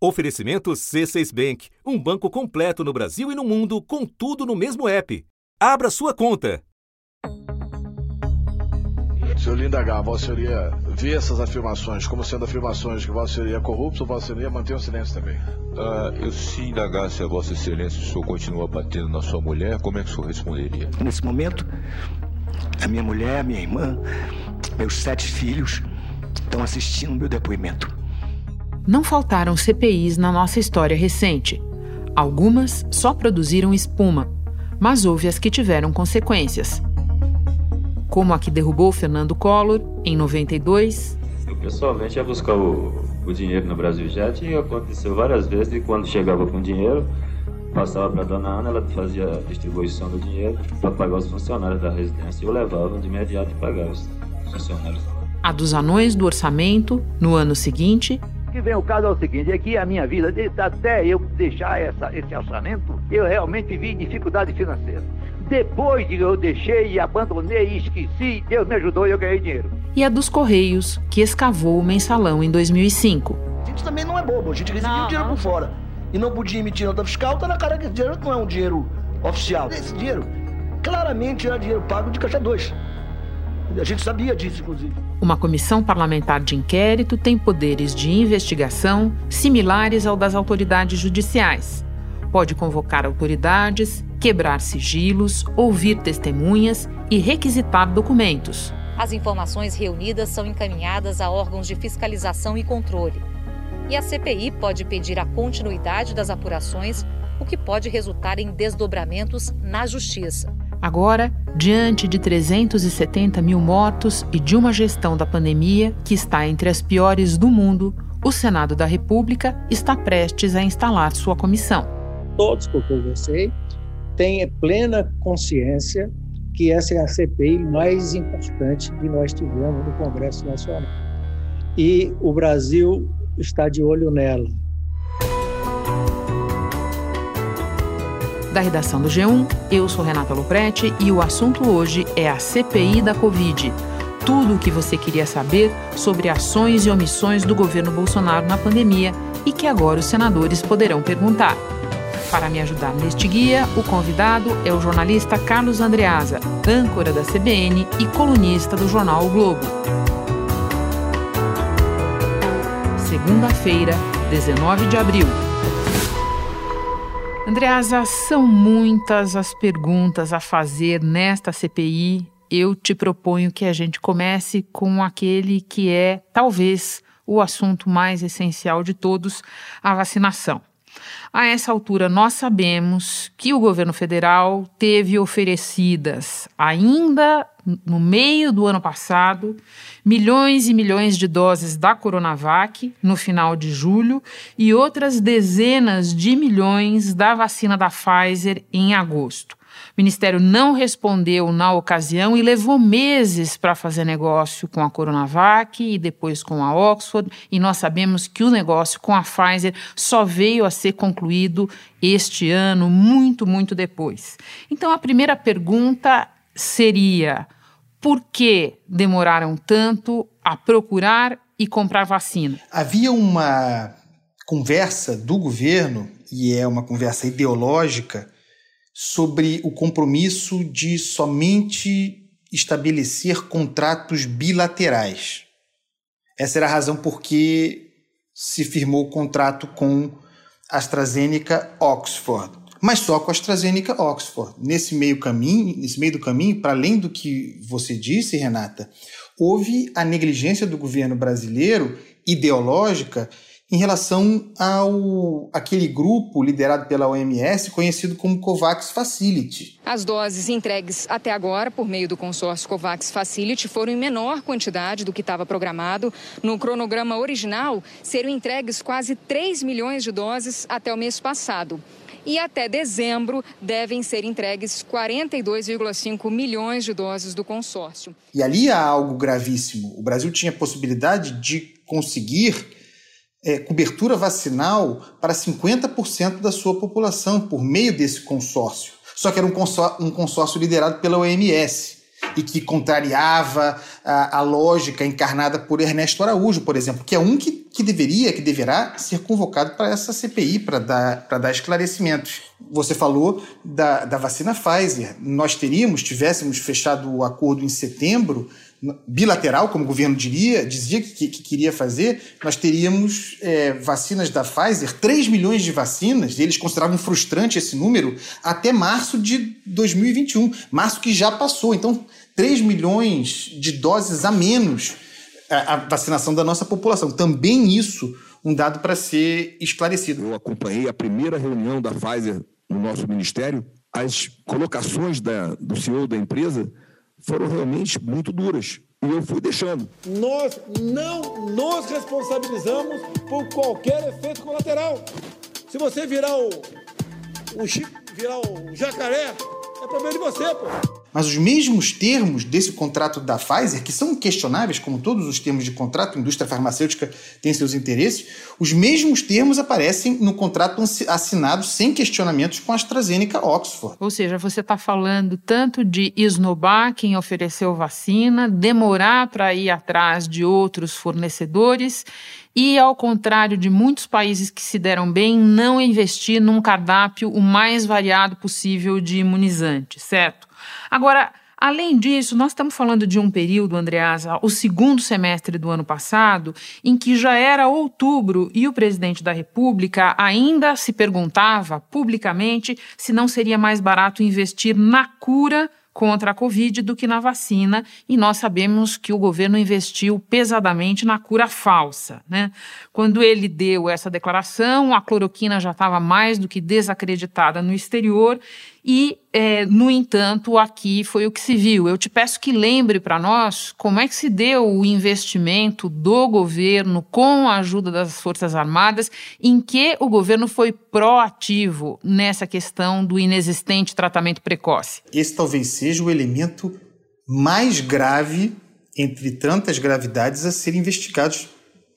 Oferecimento C6 Bank, um banco completo no Brasil e no mundo, com tudo no mesmo app. Abra sua conta. Senhor Lindagar, Vossa Senhoria vê essas afirmações como sendo afirmações que Vossa Senhoria é corrupto, Vossa Senhoria mantém o silêncio também? Ah, eu se indagasse a Vossa Excelência se o senhor continua batendo na sua mulher, como é que o senhor responderia? Nesse momento, a minha mulher, minha irmã, meus sete filhos estão assistindo meu depoimento. Não faltaram CPIs na nossa história recente. Algumas só produziram espuma, mas houve as que tiveram consequências. Como a que derrubou Fernando Collor em 92. Eu pessoalmente ia buscar o, o dinheiro no Brasil Jet e aconteceu várias vezes e quando chegava com dinheiro, passava para a dona Ana, ela fazia a distribuição do dinheiro para pagar os funcionários da residência. Eu levava de imediato e pagava os funcionários. A dos anões do orçamento, no ano seguinte, que vem o caso é o seguinte, é que a minha vida, até eu deixar essa, esse orçamento, eu realmente vi dificuldade financeira. Depois de eu deixei e abandonei e esqueci, Deus me ajudou e eu ganhei dinheiro. E a dos Correios, que escavou o mensalão em 2005. A gente também não é bobo, a gente recebia o dinheiro por fora. E não podia emitir nota fiscal, tá na cara que esse dinheiro não é um dinheiro oficial. Esse dinheiro claramente era dinheiro pago de caixa 2. A gente sabia disso, inclusive. Uma comissão parlamentar de inquérito tem poderes de investigação similares ao das autoridades judiciais. Pode convocar autoridades, quebrar sigilos, ouvir testemunhas e requisitar documentos. As informações reunidas são encaminhadas a órgãos de fiscalização e controle. E a CPI pode pedir a continuidade das apurações, o que pode resultar em desdobramentos na Justiça. Agora, diante de 370 mil mortos e de uma gestão da pandemia que está entre as piores do mundo, o Senado da República está prestes a instalar sua comissão. Todos que eu conversei têm plena consciência que essa é a CPI mais importante que nós tivemos no Congresso Nacional. E o Brasil está de olho nela. Da redação do G1, eu sou Renata Loprete e o assunto hoje é a CPI da Covid. Tudo o que você queria saber sobre ações e omissões do governo Bolsonaro na pandemia e que agora os senadores poderão perguntar. Para me ajudar neste guia, o convidado é o jornalista Carlos Andreasa, âncora da CBN e colunista do jornal o Globo. Segunda-feira, 19 de abril. Andreasa, são muitas as perguntas a fazer nesta CPI. Eu te proponho que a gente comece com aquele que é, talvez, o assunto mais essencial de todos: a vacinação. A essa altura, nós sabemos que o governo federal teve oferecidas, ainda no meio do ano passado, milhões e milhões de doses da Coronavac no final de julho e outras dezenas de milhões da vacina da Pfizer em agosto. Ministério não respondeu na ocasião e levou meses para fazer negócio com a Coronavac e depois com a Oxford, e nós sabemos que o negócio com a Pfizer só veio a ser concluído este ano, muito, muito depois. Então a primeira pergunta seria: por que demoraram tanto a procurar e comprar vacina? Havia uma conversa do governo, e é uma conversa ideológica, sobre o compromisso de somente estabelecer contratos bilaterais. Essa era a razão por que se firmou o contrato com AstraZeneca Oxford, mas só com AstraZeneca Oxford. Nesse meio caminho, nesse meio do caminho, para além do que você disse, Renata, houve a negligência do governo brasileiro ideológica em relação ao aquele grupo liderado pela OMS conhecido como COVAX Facility. As doses entregues até agora por meio do consórcio COVAX Facility foram em menor quantidade do que estava programado. No cronograma original, seriam entregues quase 3 milhões de doses até o mês passado. E até dezembro devem ser entregues 42,5 milhões de doses do consórcio. E ali há algo gravíssimo. O Brasil tinha possibilidade de conseguir é, cobertura vacinal para 50% da sua população por meio desse consórcio. Só que era um consórcio, um consórcio liderado pela OMS. e que contrariava a, a, lógica encarnada por Ernesto Araújo, por exemplo, que é um que, que deveria, que deverá ser convocado para essa CPI, para dar, dar esclarecimentos. Você falou da, da vacina Pfizer. Nós teríamos, tivéssemos fechado o acordo em setembro, bilateral, como o governo diria, dizia que, que queria fazer, nós teríamos é, vacinas da Pfizer, 3 milhões de vacinas, eles consideravam frustrante esse número, até março de 2021, março que já passou. Então, 3 milhões de doses a menos a, a vacinação da nossa população. Também isso um dado para ser esclarecido. Eu acompanhei a primeira reunião da Pfizer no nosso ministério, as colocações da, do CEO da empresa foram realmente muito duras. E eu fui deixando. Nós não nos responsabilizamos por qualquer efeito colateral. Se você virar o, o chip, virar o jacaré, é problema de você, pô. Mas os mesmos termos desse contrato da Pfizer, que são questionáveis, como todos os termos de contrato, a indústria farmacêutica tem seus interesses, os mesmos termos aparecem no contrato assinado sem questionamentos com a AstraZeneca Oxford. Ou seja, você está falando tanto de esnobar quem ofereceu vacina, demorar para ir atrás de outros fornecedores e, ao contrário de muitos países que se deram bem, não investir num cardápio o mais variado possível de imunizantes, certo? Agora, Além disso, nós estamos falando de um período, Andreasa, o segundo semestre do ano passado, em que já era outubro e o presidente da República ainda se perguntava publicamente se não seria mais barato investir na cura contra a Covid do que na vacina, e nós sabemos que o governo investiu pesadamente na cura falsa. Né? Quando ele deu essa declaração, a cloroquina já estava mais do que desacreditada no exterior e, é, no entanto, aqui foi o que se viu. Eu te peço que lembre para nós como é que se deu o investimento do governo com a ajuda das Forças Armadas, em que o governo foi proativo nessa questão do inexistente tratamento precoce. Esse talvez seja o elemento mais grave entre tantas gravidades a serem investigados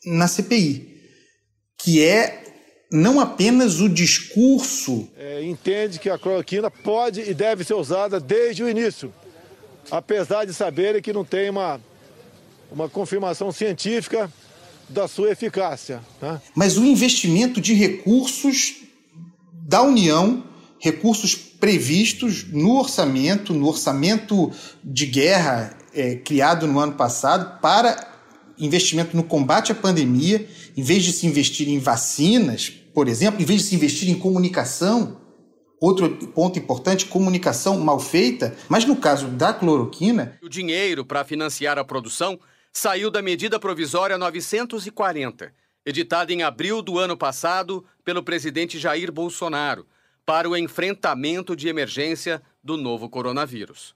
na CPI, que é não apenas o discurso. É, entende que a cloroquina pode e deve ser usada desde o início, apesar de saberem que não tem uma, uma confirmação científica da sua eficácia. Né? Mas o investimento de recursos da União, recursos previstos no orçamento, no orçamento de guerra é, criado no ano passado para investimento no combate à pandemia, em vez de se investir em vacinas, por exemplo, em vez de se investir em comunicação, outro ponto importante, comunicação mal feita, mas no caso da cloroquina. O dinheiro para financiar a produção saiu da medida provisória 940, editada em abril do ano passado pelo presidente Jair Bolsonaro, para o enfrentamento de emergência do novo coronavírus.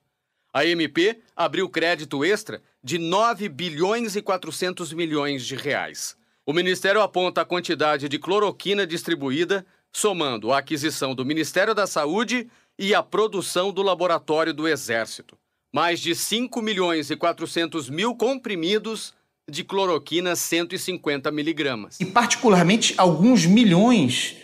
A MP abriu crédito extra de 9 bilhões e 400 milhões de reais. O Ministério aponta a quantidade de cloroquina distribuída, somando a aquisição do Ministério da Saúde e a produção do Laboratório do Exército. Mais de 5 milhões e 400 mil comprimidos de cloroquina 150 miligramas. E, particularmente, alguns milhões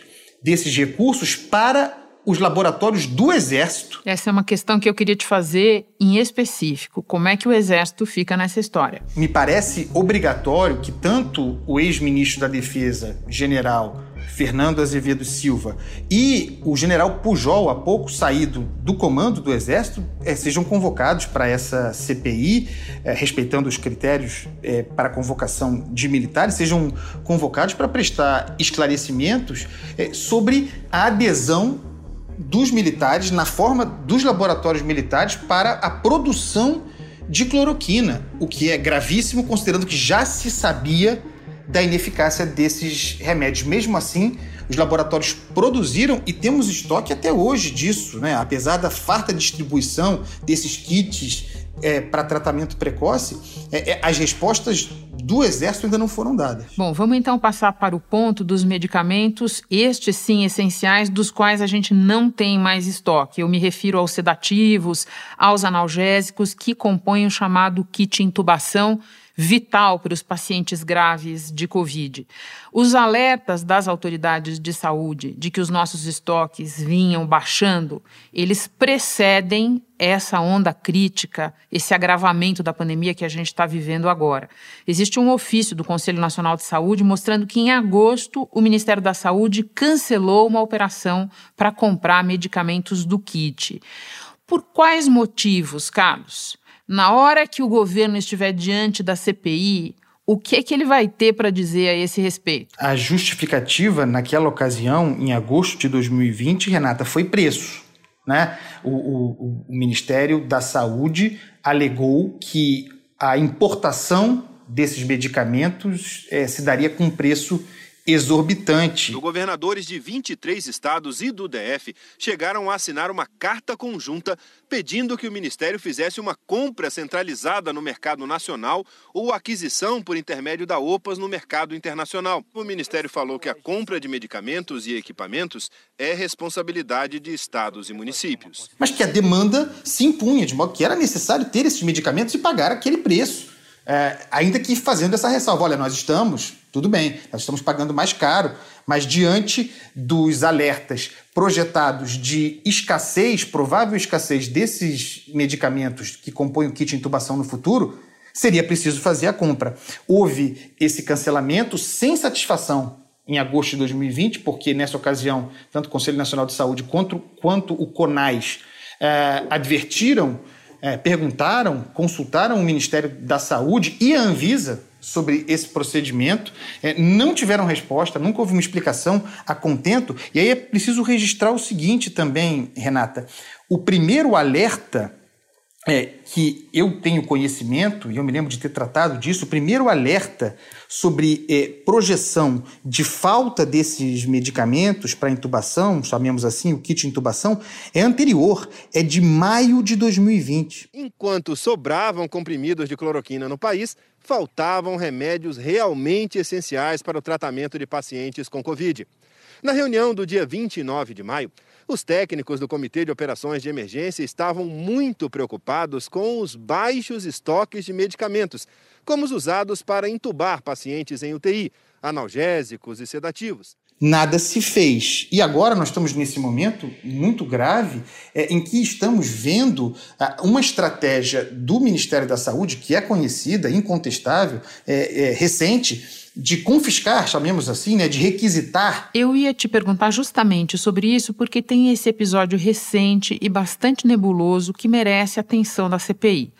desses recursos para os laboratórios do Exército. Essa é uma questão que eu queria te fazer em específico. Como é que o Exército fica nessa história? Me parece obrigatório que tanto o ex-ministro da Defesa, general Fernando Azevedo Silva, e o general Pujol, há pouco saído do comando do Exército, é, sejam convocados para essa CPI, é, respeitando os critérios é, para convocação de militares, sejam convocados para prestar esclarecimentos sobre a adesão dos militares, na forma dos laboratórios militares, para a produção de cloroquina, o que é gravíssimo, considerando que já se sabia da ineficácia desses remédios. Mesmo assim, os laboratórios produziram e temos estoque até hoje disso, né? apesar da farta distribuição desses kits é, para tratamento precoce, é, é, as respostas do Exército ainda não foram dadas. Bom, vamos então passar para o ponto dos medicamentos, estes sim essenciais, dos quais a gente não tem mais estoque. Eu me refiro aos sedativos, aos analgésicos, que compõem o chamado kit intubação, vital para os pacientes graves de Covid. Os alertas das autoridades de saúde de que os nossos estoques vinham baixando, eles precedem essa onda crítica, esse agravamento da pandemia que a gente está vivendo agora. Existe um ofício do Conselho Nacional de Saúde mostrando que em agosto o Ministério da Saúde cancelou uma operação para comprar medicamentos do kit. Por quais motivos, Carlos? Na hora que o governo estiver diante da CPI, o que, que ele vai ter para dizer a esse respeito? A justificativa, naquela ocasião, em agosto de 2020, Renata, foi preço. Né? O, o, o Ministério da Saúde alegou que a importação desses medicamentos é, se daria com preço exorbitante. Os governadores de 23 estados e do DF chegaram a assinar uma carta conjunta pedindo que o Ministério fizesse uma compra centralizada no mercado nacional ou aquisição por intermédio da OPAS no mercado internacional. O Ministério falou que a compra de medicamentos e equipamentos é responsabilidade de estados e municípios. Mas que a demanda se impunha, de modo que era necessário ter esses medicamentos e pagar aquele preço. É, ainda que fazendo essa ressalva, olha, nós estamos, tudo bem, nós estamos pagando mais caro, mas diante dos alertas projetados de escassez, provável escassez desses medicamentos que compõem o kit de intubação no futuro, seria preciso fazer a compra. Houve esse cancelamento sem satisfação em agosto de 2020, porque nessa ocasião, tanto o Conselho Nacional de Saúde quanto, quanto o CONAS é, advertiram é, perguntaram, consultaram o Ministério da Saúde e a Anvisa sobre esse procedimento, é, não tiveram resposta, nunca houve uma explicação a contento. E aí é preciso registrar o seguinte também, Renata: o primeiro alerta é, que eu tenho conhecimento, e eu me lembro de ter tratado disso, o primeiro alerta sobre é, projeção de falta desses medicamentos para intubação, chamemos assim, o kit intubação, é anterior, é de maio de 2020. Enquanto sobravam comprimidos de cloroquina no país, faltavam remédios realmente essenciais para o tratamento de pacientes com Covid. Na reunião do dia 29 de maio, os técnicos do Comitê de Operações de Emergência estavam muito preocupados com os baixos estoques de medicamentos, como os usados para entubar pacientes em UTI, analgésicos e sedativos. Nada se fez. E agora nós estamos nesse momento muito grave é, em que estamos vendo ah, uma estratégia do Ministério da Saúde, que é conhecida, incontestável, é, é, recente, de confiscar, chamemos assim, né, de requisitar. Eu ia te perguntar justamente sobre isso porque tem esse episódio recente e bastante nebuloso que merece a atenção da CPI.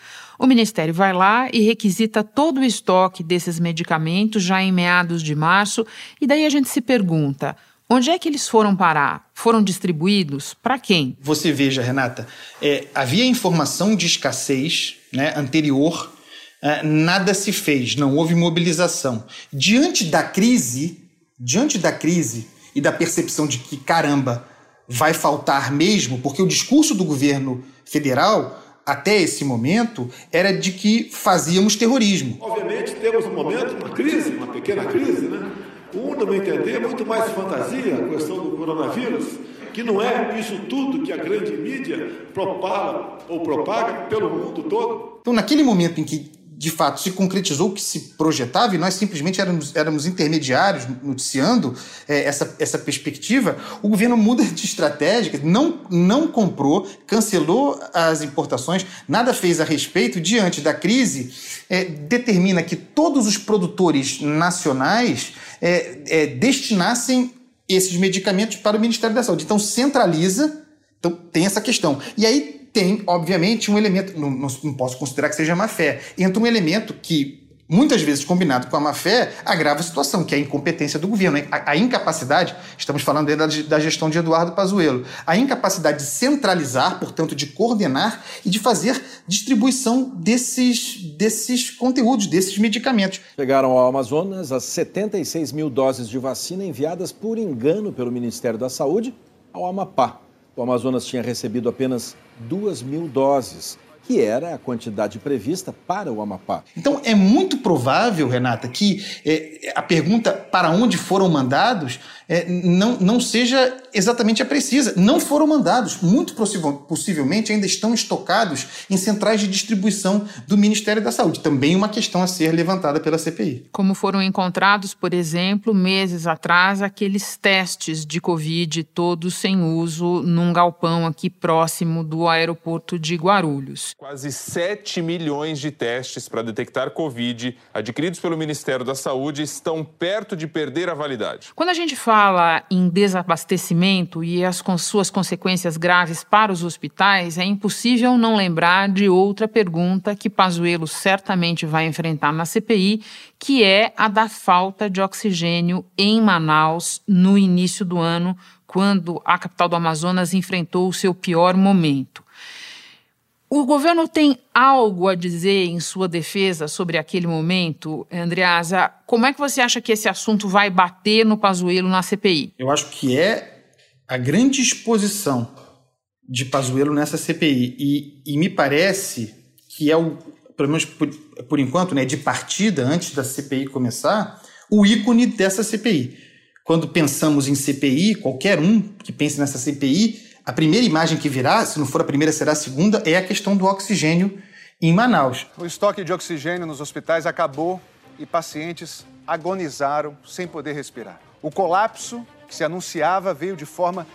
O Ministério vai lá e requisita todo o estoque desses medicamentos já em meados de março, e daí a gente se pergunta: onde é que eles foram parar? Foram distribuídos para quem? Você veja, Renata, é, havia informação de escassez né, anterior é, nada se fez, não houve mobilização. Diante da crise, diante da crise e da percepção de que, caramba, vai faltar mesmo, porque o discurso do governo federal até esse momento era de que fazíamos terrorismo. Obviamente temos um momento, uma crise, uma pequena crise, né? Um, no meu entender, muito mais fantasia, a questão do coronavírus, que não é isso tudo que a grande mídia propala ou propaga pelo mundo todo. Então, naquele momento em que de fato se concretizou o que se projetava e nós simplesmente éramos, éramos intermediários noticiando é, essa, essa perspectiva, o governo muda de estratégia, não, não comprou, cancelou as importações, nada fez a respeito, diante da crise, é, determina que todos os produtores nacionais é, é destinassem esses medicamentos para o Ministério da Saúde. Então centraliza, então tem essa questão. E aí tem, obviamente, um elemento, não, não, posso considerar que seja má fé, entra um elemento que, muitas vezes combinado com a má fé, agrava a situação, que é a incompetência do governo. A, a incapacidade, estamos falando da, da, gestão de Eduardo Pazuello, a incapacidade de centralizar, portanto, de coordenar e de fazer distribuição desses, desses conteúdos, desses medicamentos. Chegaram ao Amazonas as 76 mil doses de vacina enviadas por engano pelo Ministério da Saúde ao Amapá. O Amazonas tinha recebido apenas 2 mil doses. Que era a quantidade prevista para o Amapá. Então é muito provável, Renata, que é, a pergunta para onde foram mandados é, não, não seja exatamente a precisa. Não foram mandados. Muito possivelmente ainda estão estocados em centrais de distribuição do Ministério da Saúde. Também uma questão a ser levantada pela CPI. Como foram encontrados, por exemplo, meses atrás, aqueles testes de Covid todos sem uso num galpão aqui próximo do aeroporto de Guarulhos. Quase 7 milhões de testes para detectar Covid adquiridos pelo Ministério da Saúde estão perto de perder a validade. Quando a gente fala em desabastecimento e as suas consequências graves para os hospitais, é impossível não lembrar de outra pergunta que Pazuello certamente vai enfrentar na CPI, que é a da falta de oxigênio em Manaus no início do ano, quando a capital do Amazonas enfrentou o seu pior momento. O governo tem algo a dizer em sua defesa sobre aquele momento, Andreasa? Como é que você acha que esse assunto vai bater no Pazuello na CPI? Eu acho que é a grande exposição de Pazuello nessa CPI e, e me parece que é o, pelo menos por, por enquanto, né, de partida antes da CPI começar, o ícone dessa CPI. Quando pensamos em CPI, qualquer um que pense nessa CPI a primeira imagem que virá, se não for a primeira, será a segunda, é a questão do oxigênio em Manaus. O estoque de oxigênio nos hospitais acabou e pacientes agonizaram sem poder respirar. O colapso que se anunciava veio de forma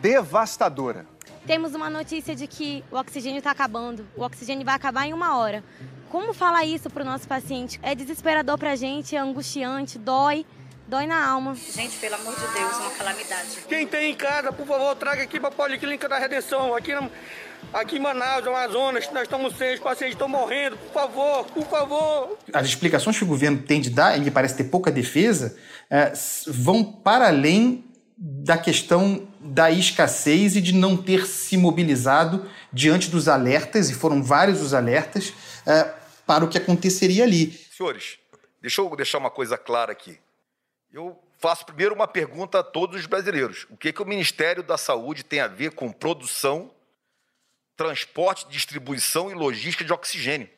devastadora. Temos uma notícia de que o oxigênio está acabando. O oxigênio vai acabar em uma hora. Como falar isso para o nosso paciente? É desesperador para a gente, é angustiante, dói dói na alma. Gente, pelo amor de Deus, uma calamidade. Quem tem em casa, por favor, traga aqui para a Policlínica da Redenção, aqui, na, aqui em Manaus, Amazonas, nós estamos sem, os pacientes estão morrendo, por favor, por favor. As explicações que o governo tem de dar, e me parece ter pouca defesa, é, vão para além da questão da escassez e de não ter se mobilizado diante dos alertas, e foram vários os alertas, é, para o que aconteceria ali. Senhores, deixa eu deixar uma coisa clara aqui. Eu faço primeiro uma pergunta a todos os brasileiros: o que, que o Ministério da Saúde tem a ver com produção, transporte, distribuição e logística de oxigênio?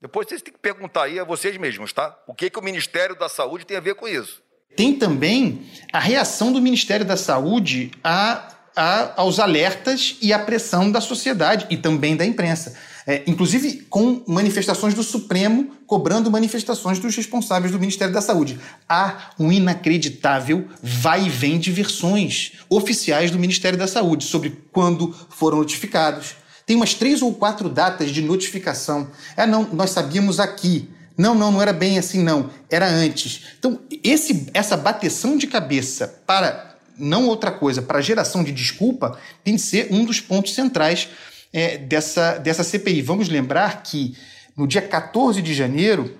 Depois vocês têm que perguntar aí a vocês mesmos, tá? O que, que o Ministério da Saúde tem a ver com isso? Tem também a reação do Ministério da Saúde a, a, aos alertas e à pressão da sociedade e também da imprensa é, inclusive com manifestações do Supremo cobrando manifestações dos responsáveis do Ministério da Saúde. Há um inacreditável vai e vem de versões oficiais do Ministério da Saúde sobre quando foram notificados. Tem umas três ou quatro datas de notificação. É, não, nós sabíamos aqui. Não, não, não era bem assim, não. Era antes. Então, esse, essa bateção de cabeça para não outra coisa, para geração de desculpa, tem de ser um dos pontos centrais é, dessa, dessa CPI. Vamos lembrar que no dia 14 de janeiro,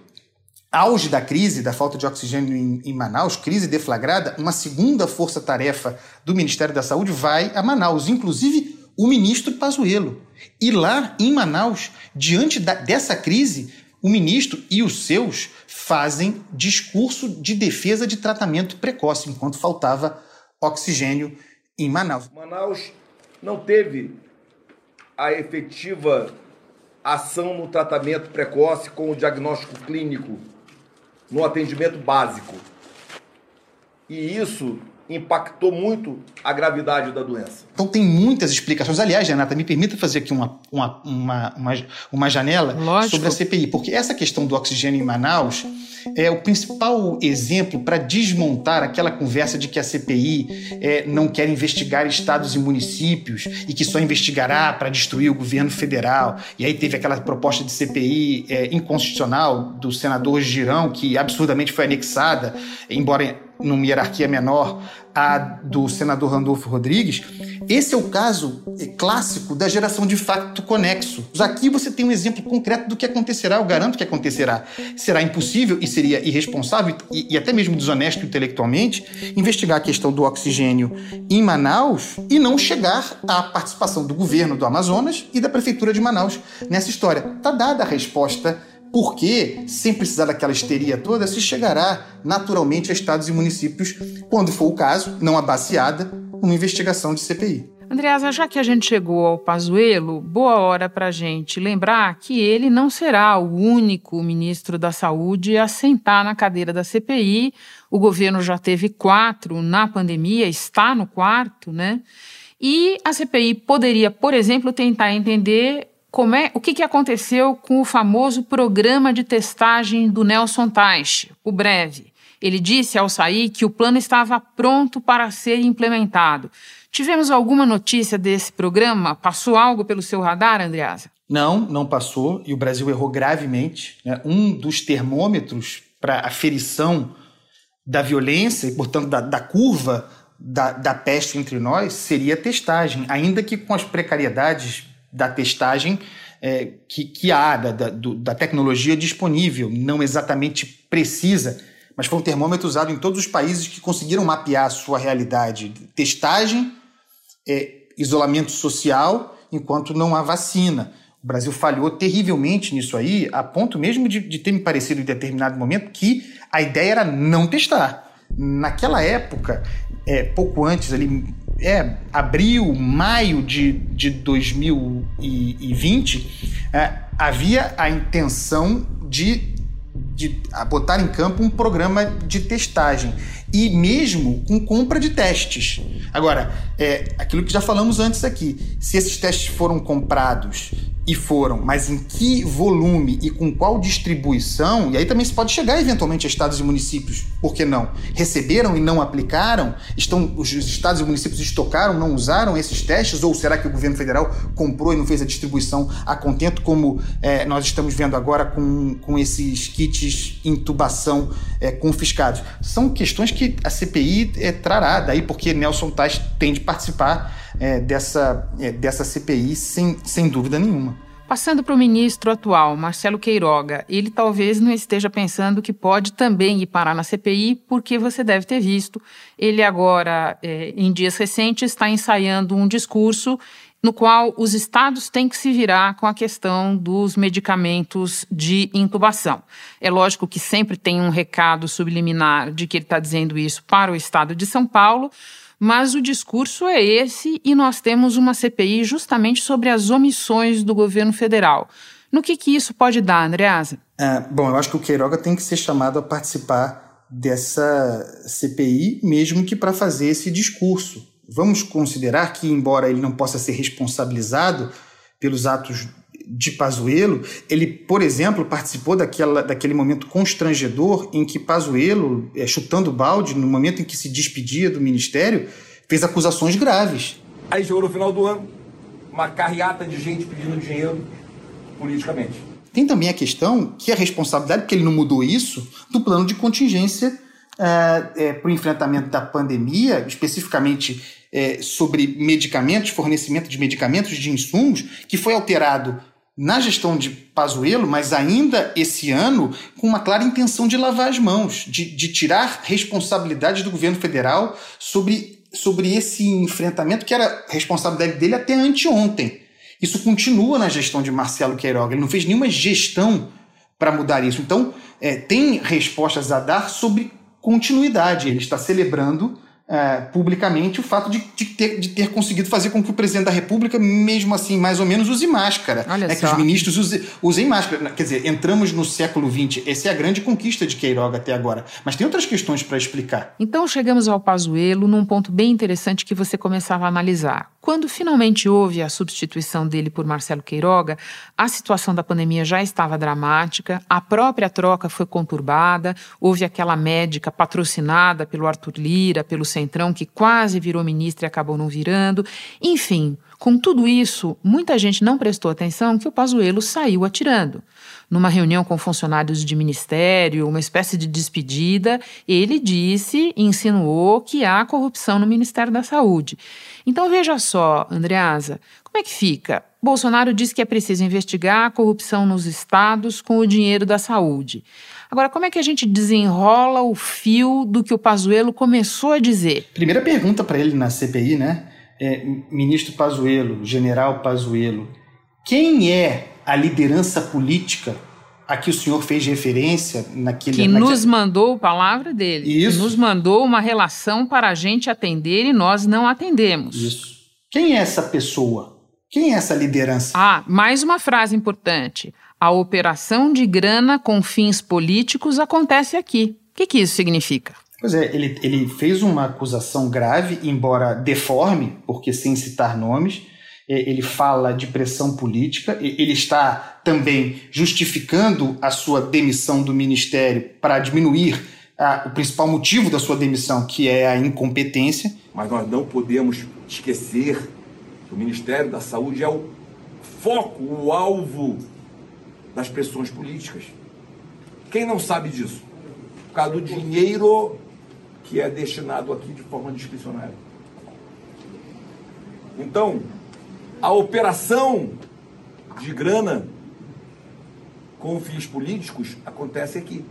auge da crise, da falta de oxigênio em, em Manaus, crise deflagrada, uma segunda força-tarefa do Ministério da Saúde vai a Manaus, inclusive o ministro Pazuello. E lá em Manaus, diante da, dessa crise, o ministro e os seus fazem discurso de defesa de tratamento precoce, enquanto faltava oxigênio em Manaus. Manaus não teve a efetiva ação no tratamento precoce com o diagnóstico clínico no atendimento básico. E isso impactou muito a gravidade da doença. Então tem muitas explicações. Aliás, Renata, me permita fazer aqui uma, uma, uma, uma, uma janela Lógico. sobre a CPI, porque essa questão do oxigênio em Manaus é o principal exemplo para desmontar aquela conversa de que a CPI é, não quer investigar estados e municípios e que só investigará para destruir o governo federal. E aí teve aquela proposta de CPI é, inconstitucional do senador Girão, que absurdamente foi anexada, embora numa hierarquia menor a do senador Randolfo Rodrigues, esse é o caso clássico da geração de facto conexo. Aqui você tem um exemplo concreto do que acontecerá, eu garanto que acontecerá. Será impossível e seria irresponsável e, e até mesmo desonesto intelectualmente investigar a questão do oxigênio em Manaus e não chegar à participação do governo do Amazonas e da prefeitura de Manaus nessa história. Está dada a resposta porque, sem precisar daquela histeria toda, se chegará naturalmente a estados e municípios, quando for o caso, não abaciada, uma investigação de CPI. Andreasa, já que a gente chegou ao Pazuello, boa hora para a gente lembrar que ele não será o único ministro da Saúde a sentar na cadeira da CPI. O governo já teve quatro na pandemia, está no quarto, né? E a CPI poderia, por exemplo, tentar entender como é, o que, que aconteceu com o famoso programa de testagem do Nelson Teich, o Breve. Ele disse ao sair que o plano estava pronto para ser implementado. Tivemos alguma notícia desse programa? Passou algo pelo seu radar, Andreasa? Não, não passou e o Brasil errou gravemente. Né? Um dos termômetros para aferição da violência e, portanto, da, da curva da, da peste entre nós seria a testagem, ainda que com as precariedades da testagem é, que, que há, da, da, do, da tecnologia disponível, não exatamente precisa, mas foi um termômetro usado em todos os países que conseguiram mapear a sua realidade. Testagem é, isolamento social enquanto não há vacina. O Brasil falhou terrivelmente nisso aí, a ponto mesmo de, de ter me parecido em determinado momento que a ideia era não testar. Naquela época, é, pouco antes, ali, é, abril, maio de, de 2020, é, havia a intenção de, de botar em campo um programa de testagem e mesmo com compra de testes. Agora, é aquilo que já falamos antes aqui: se esses testes foram comprados e foram, mas em que volume e com qual distribuição, e aí também se pode chegar eventualmente a estados e municípios, por que não? Receberam e não aplicaram? Estão, os estados e municípios estocaram, não usaram esses testes? Ou será que o governo federal comprou e não fez a distribuição a contento, como é, nós estamos vendo agora com, com esses kits intubação é, confiscados? São questões que a CPI é, trará, daí porque Nelson Tais tem de participar é, dessa, é, dessa CPI sem, sem dúvida nenhuma. Passando para o ministro atual, Marcelo Queiroga, ele talvez não esteja pensando que pode também ir parar na CPI, porque você deve ter visto. Ele agora, é, em dias recentes, está ensaiando um discurso no qual os estados têm que se virar com a questão dos medicamentos de intubação. É lógico que sempre tem um recado subliminar de que ele está dizendo isso para o estado de São Paulo, mas o discurso é esse e nós temos uma CPI justamente sobre as omissões do governo federal. No que, que isso pode dar, Andreasa? É, bom, eu acho que o Queiroga tem que ser chamado a participar dessa CPI, mesmo que para fazer esse discurso. Vamos considerar que, embora ele não possa ser responsabilizado pelos atos de Pazuello, ele, por exemplo, participou daquela, daquele momento constrangedor em que Pazuello, é, chutando balde, no momento em que se despedia do ministério, fez acusações graves. Aí chegou no final do ano, uma carreata de gente pedindo dinheiro politicamente. Tem também a questão que a responsabilidade, porque ele não mudou isso, do plano de contingência é, é, para o enfrentamento da pandemia, especificamente é, sobre medicamentos, fornecimento de medicamentos, de insumos, que foi alterado na gestão de Pazuello, mas ainda esse ano, com uma clara intenção de lavar as mãos, de, de tirar responsabilidade do governo federal sobre, sobre esse enfrentamento que era responsabilidade dele até anteontem. Isso continua na gestão de Marcelo Queiroga. Ele não fez nenhuma gestão para mudar isso. Então, é, tem respostas a dar sobre continuidade. Ele está celebrando é, publicamente o fato de, de, ter, de ter conseguido fazer com que o presidente da República, mesmo assim, mais ou menos, use máscara. Olha né, só. que os ministros use, usem máscara. Quer dizer, entramos no século XX. Essa é a grande conquista de Queiroga até agora. Mas tem outras questões para explicar. Então chegamos ao Pazuello num ponto bem interessante que você começava a analisar. Quando finalmente houve a substituição dele por Marcelo Queiroga, a situação da pandemia já estava dramática, a própria troca foi conturbada, houve aquela médica patrocinada pelo Arthur Lira, pelo Centrão, que quase virou ministra e acabou não virando. Enfim, com tudo isso, muita gente não prestou atenção que o Pazuello saiu atirando. Numa reunião com funcionários de ministério, uma espécie de despedida, ele disse e insinuou que há corrupção no Ministério da Saúde. Então veja só, Andreasa, como é que fica? Bolsonaro diz que é preciso investigar a corrupção nos estados com o dinheiro da saúde. Agora, como é que a gente desenrola o fio do que o Pazuello começou a dizer? Primeira pergunta para ele na CPI, né? É, ministro Pazuello, general Pazuello, quem é a liderança política a que o senhor fez referência naquele... Que naquele... nos mandou, palavra dele, Isso. que nos mandou uma relação para a gente atender e nós não atendemos. Isso. Quem é essa pessoa? Quem é essa liderança? Ah, mais uma frase importante. A operação de grana com fins políticos acontece aqui. O que, que isso significa? Pois é, ele, ele fez uma acusação grave, embora deforme, porque sem citar nomes. É, ele fala de pressão política, ele está também justificando a sua demissão do ministério para diminuir a, o principal motivo da sua demissão, que é a incompetência. Mas nós não podemos esquecer que o Ministério da Saúde é o foco, o alvo das pressões políticas. Quem não sabe disso? Por causa do dinheiro que é destinado aqui de forma discricionária. Então, a operação de grana com fins políticos acontece aqui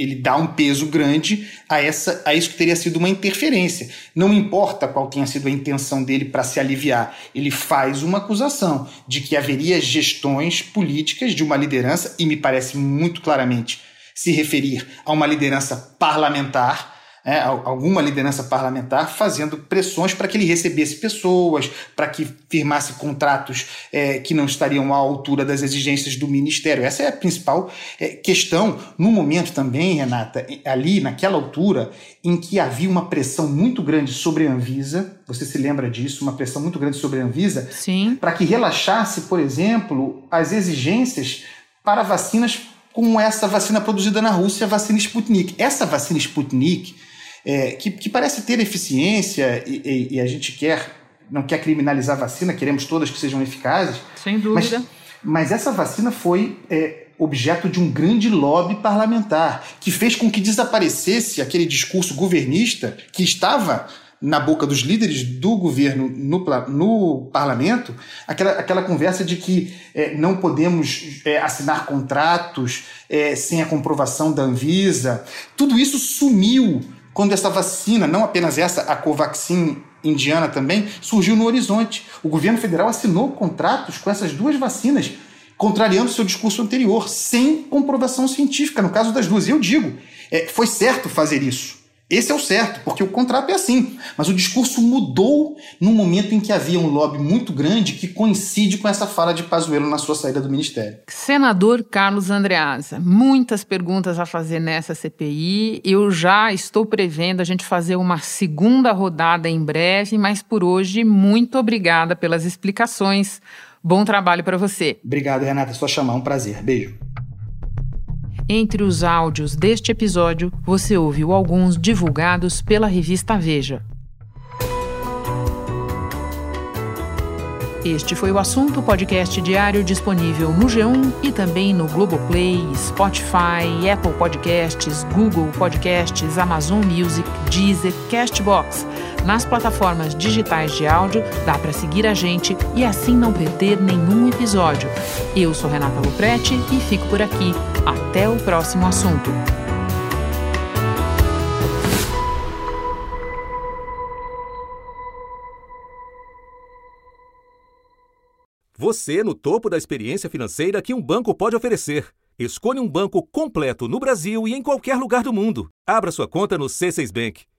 ele dá um peso grande a essa a isso que teria sido uma interferência. Não importa qual tenha sido a intenção dele para se aliviar, ele faz uma acusação de que haveria gestões políticas de uma liderança e me parece muito claramente se referir a uma liderança parlamentar é, alguma liderança parlamentar fazendo pressões para que ele recebesse pessoas, para que firmasse contratos é, que não estariam à altura das exigências do ministério. Essa é a principal é, questão no momento também, Renata, ali naquela altura em que havia uma pressão muito grande sobre a Anvisa. Você se lembra disso? Uma pressão muito grande sobre a Anvisa, para que relaxasse, por exemplo, as exigências para vacinas como essa vacina produzida na Rússia, a vacina Sputnik. Essa vacina Sputnik é, que, que, parece ter eficiência e, e, e, a gente quer não quer criminalizar a vacina, queremos todas que sejam eficazes. Sem dúvida. Mas, mas essa vacina foi é, objeto de um grande lobby parlamentar que fez com que desaparecesse aquele discurso governista que estava na boca dos líderes do governo no, no parlamento, aquela, aquela conversa de que é, não podemos é, assinar contratos é, sem a comprovação da Anvisa. Tudo isso sumiu quando essa vacina, não apenas essa, a Covaxin indiana também, surgiu no horizonte. O governo federal assinou contratos com essas duas vacinas, contrariando seu discurso anterior, sem comprovação científica, no caso das duas. E eu digo, é, foi certo fazer isso. Esse é o certo, porque o contrato é assim. Mas o discurso mudou no momento em que havia um lobby muito grande que coincide com essa fala de Pazuello na sua saída do ministério. Senador Carlos Andreasa, muitas perguntas a fazer nessa CPI. Eu já estou prevendo a gente fazer uma segunda rodada em breve, mas por hoje, muito obrigada pelas explicações. Bom trabalho para você. Obrigado, Renata. É só chamar. Um prazer. Beijo. Entre os áudios deste episódio, você ouviu alguns divulgados pela revista Veja. Este foi o assunto podcast diário disponível no G1 e também no Globoplay, Spotify, Apple Podcasts, Google Podcasts, Amazon Music, Deezer, Castbox. Nas plataformas digitais de áudio, dá para seguir a gente e assim não perder nenhum episódio. Eu sou Renata Luprete e fico por aqui. Até o próximo assunto. Você no topo da experiência financeira que um banco pode oferecer. Escolha um banco completo no Brasil e em qualquer lugar do mundo. Abra sua conta no C6 Bank.